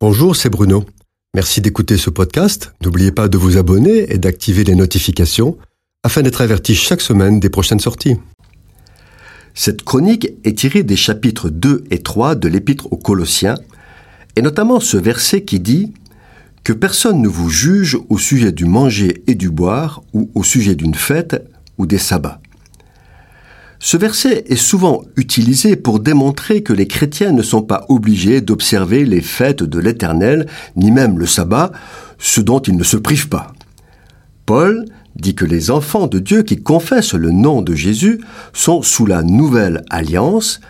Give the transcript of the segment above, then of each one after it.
Bonjour, c'est Bruno. Merci d'écouter ce podcast. N'oubliez pas de vous abonner et d'activer les notifications afin d'être averti chaque semaine des prochaines sorties. Cette chronique est tirée des chapitres 2 et 3 de l'Épître aux Colossiens, et notamment ce verset qui dit Que personne ne vous juge au sujet du manger et du boire, ou au sujet d'une fête ou des sabbats. Ce verset est souvent utilisé pour démontrer que les chrétiens ne sont pas obligés d'observer les fêtes de l'Éternel, ni même le sabbat, ce dont ils ne se privent pas. Paul dit que les enfants de Dieu qui confessent le nom de Jésus sont sous la nouvelle alliance,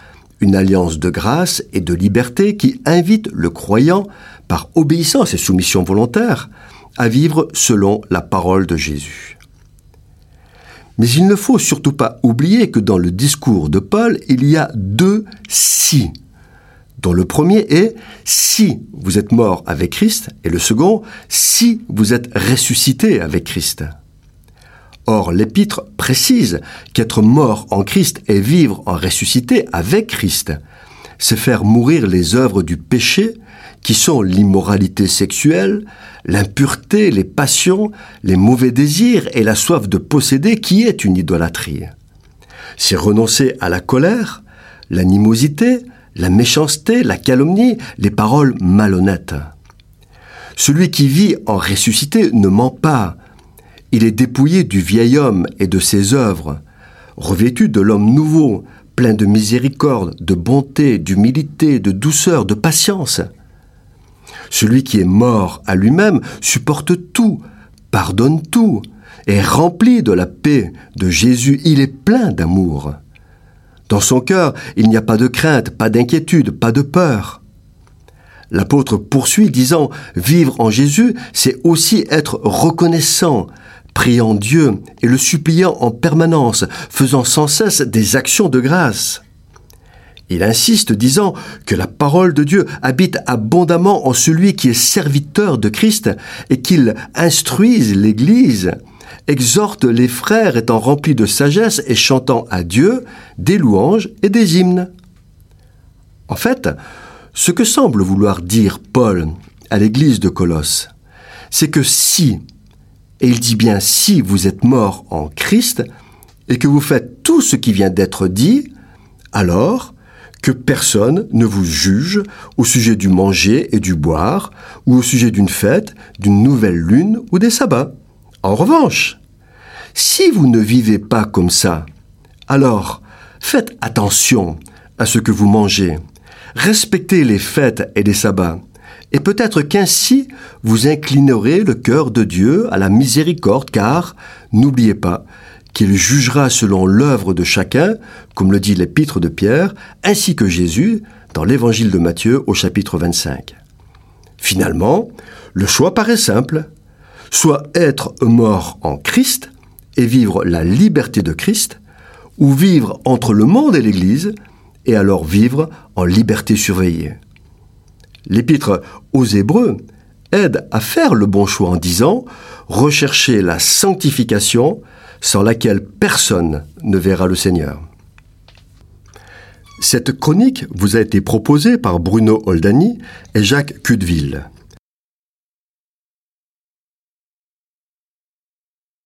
une alliance de grâce et de liberté qui invite le croyant, par obéissance et soumission volontaire, à vivre selon la parole de Jésus. Mais il ne faut surtout pas oublier que dans le discours de Paul, il y a deux si, dont le premier est si vous êtes mort avec Christ, et le second si vous êtes ressuscité avec Christ. Or, l'épître précise qu'être mort en Christ et vivre en ressuscité avec Christ, c'est faire mourir les œuvres du péché qui sont l'immoralité sexuelle, l'impureté, les passions, les mauvais désirs et la soif de posséder qui est une idolâtrie. C'est renoncer à la colère, l'animosité, la méchanceté, la calomnie, les paroles malhonnêtes. Celui qui vit en ressuscité ne ment pas. Il est dépouillé du vieil homme et de ses œuvres, revêtu de l'homme nouveau, plein de miséricorde, de bonté, d'humilité, de douceur, de patience. Celui qui est mort à lui-même supporte tout, pardonne tout, est rempli de la paix de Jésus, il est plein d'amour. Dans son cœur, il n'y a pas de crainte, pas d'inquiétude, pas de peur. L'apôtre poursuit disant, vivre en Jésus, c'est aussi être reconnaissant, priant Dieu et le suppliant en permanence, faisant sans cesse des actions de grâce. Il insiste disant que la parole de Dieu habite abondamment en celui qui est serviteur de Christ et qu'il instruise l'Église, exhorte les frères étant remplis de sagesse et chantant à Dieu des louanges et des hymnes. En fait, ce que semble vouloir dire Paul à l'Église de Colosse, c'est que si, et il dit bien si vous êtes mort en Christ, et que vous faites tout ce qui vient d'être dit, alors que personne ne vous juge au sujet du manger et du boire, ou au sujet d'une fête, d'une nouvelle lune ou des sabbats. En revanche, si vous ne vivez pas comme ça, alors faites attention à ce que vous mangez, respectez les fêtes et les sabbats, et peut-être qu'ainsi vous inclinerez le cœur de Dieu à la miséricorde, car, n'oubliez pas, qu'il jugera selon l'œuvre de chacun, comme le dit l'épître de Pierre, ainsi que Jésus dans l'évangile de Matthieu au chapitre 25. Finalement, le choix paraît simple, soit être mort en Christ et vivre la liberté de Christ, ou vivre entre le monde et l'Église, et alors vivre en liberté surveillée. L'épître aux Hébreux aide à faire le bon choix en disant rechercher la sanctification sans laquelle personne ne verra le Seigneur. Cette chronique vous a été proposée par Bruno Oldani et Jacques Cudeville.